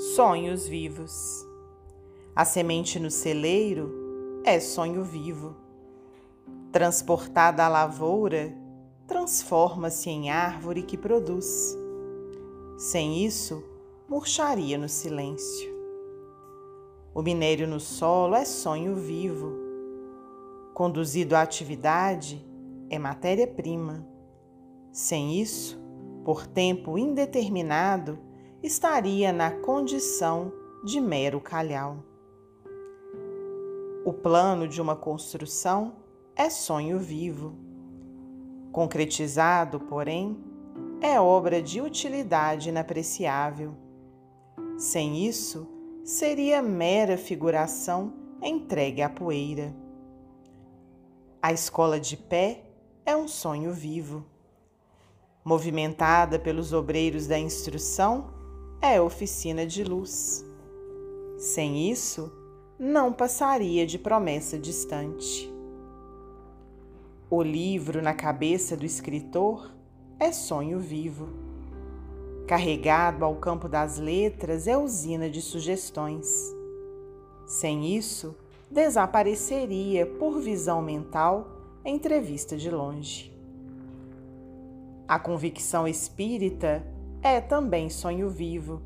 sonhos vivos. A semente no celeiro é sonho vivo. Transportada à lavoura, transforma-se em árvore que produz. Sem isso, murcharia no silêncio. O minério no solo é sonho vivo. Conduzido à atividade, é matéria-prima. Sem isso, por tempo indeterminado, estaria na condição de mero calhau. O plano de uma construção é sonho vivo. Concretizado, porém, é obra de utilidade inapreciável. Sem isso, seria mera figuração entregue à poeira. A escola de pé é um sonho vivo. Movimentada pelos obreiros da instrução, é oficina de luz. Sem isso, não passaria de promessa distante. O livro na cabeça do escritor é sonho vivo. Carregado ao campo das letras é usina de sugestões. Sem isso, desapareceria por visão mental entrevista de longe. A convicção espírita é também sonho vivo,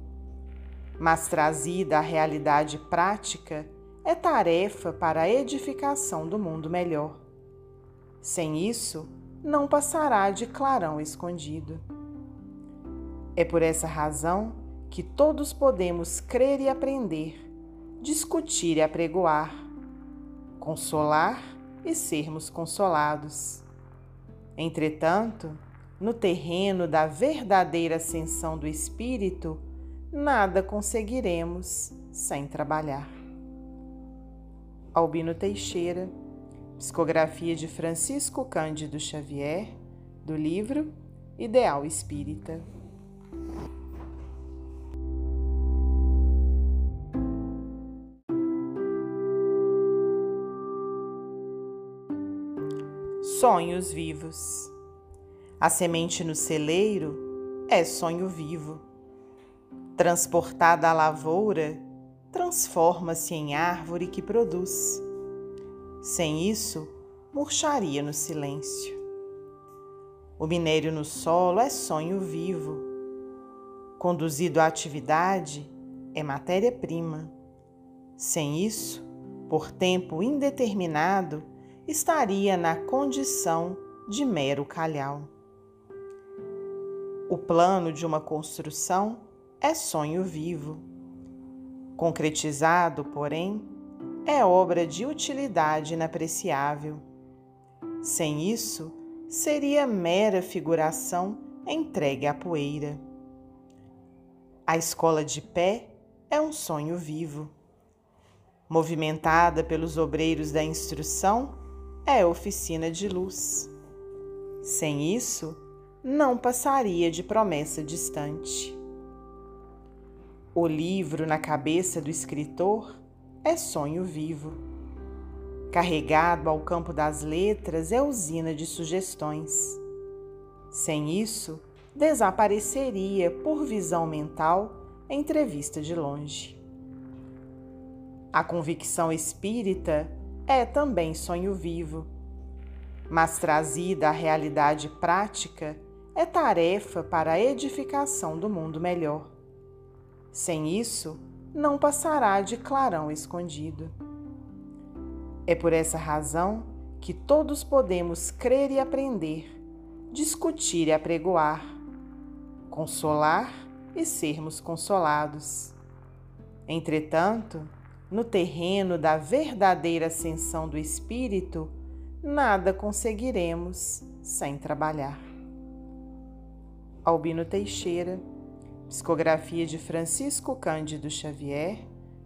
mas trazida à realidade prática, é tarefa para a edificação do mundo melhor. Sem isso, não passará de clarão escondido. É por essa razão que todos podemos crer e aprender, discutir e apregoar, consolar e sermos consolados. Entretanto, no terreno da verdadeira ascensão do espírito, nada conseguiremos sem trabalhar. Albino Teixeira, psicografia de Francisco Cândido Xavier, do livro Ideal Espírita. Sonhos vivos. A semente no celeiro é sonho vivo. Transportada à lavoura, transforma-se em árvore que produz. Sem isso, murcharia no silêncio. O minério no solo é sonho vivo. Conduzido à atividade, é matéria-prima. Sem isso, por tempo indeterminado, estaria na condição de mero calhau. O plano de uma construção é sonho vivo. Concretizado, porém, é obra de utilidade inapreciável. Sem isso, seria mera figuração entregue à poeira. A escola de pé é um sonho vivo. Movimentada pelos obreiros da instrução, é oficina de luz. Sem isso, não passaria de promessa distante. O livro na cabeça do escritor é sonho vivo. Carregado ao campo das letras é usina de sugestões. Sem isso, desapareceria por visão mental entrevista de longe. A convicção espírita é também sonho vivo, mas trazida à realidade prática, é tarefa para a edificação do mundo melhor. Sem isso, não passará de clarão escondido. É por essa razão que todos podemos crer e aprender, discutir e apregoar, consolar e sermos consolados. Entretanto, no terreno da verdadeira ascensão do espírito, nada conseguiremos sem trabalhar. Albino Teixeira, psicografia de Francisco Cândido Xavier,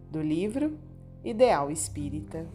do livro Ideal Espírita.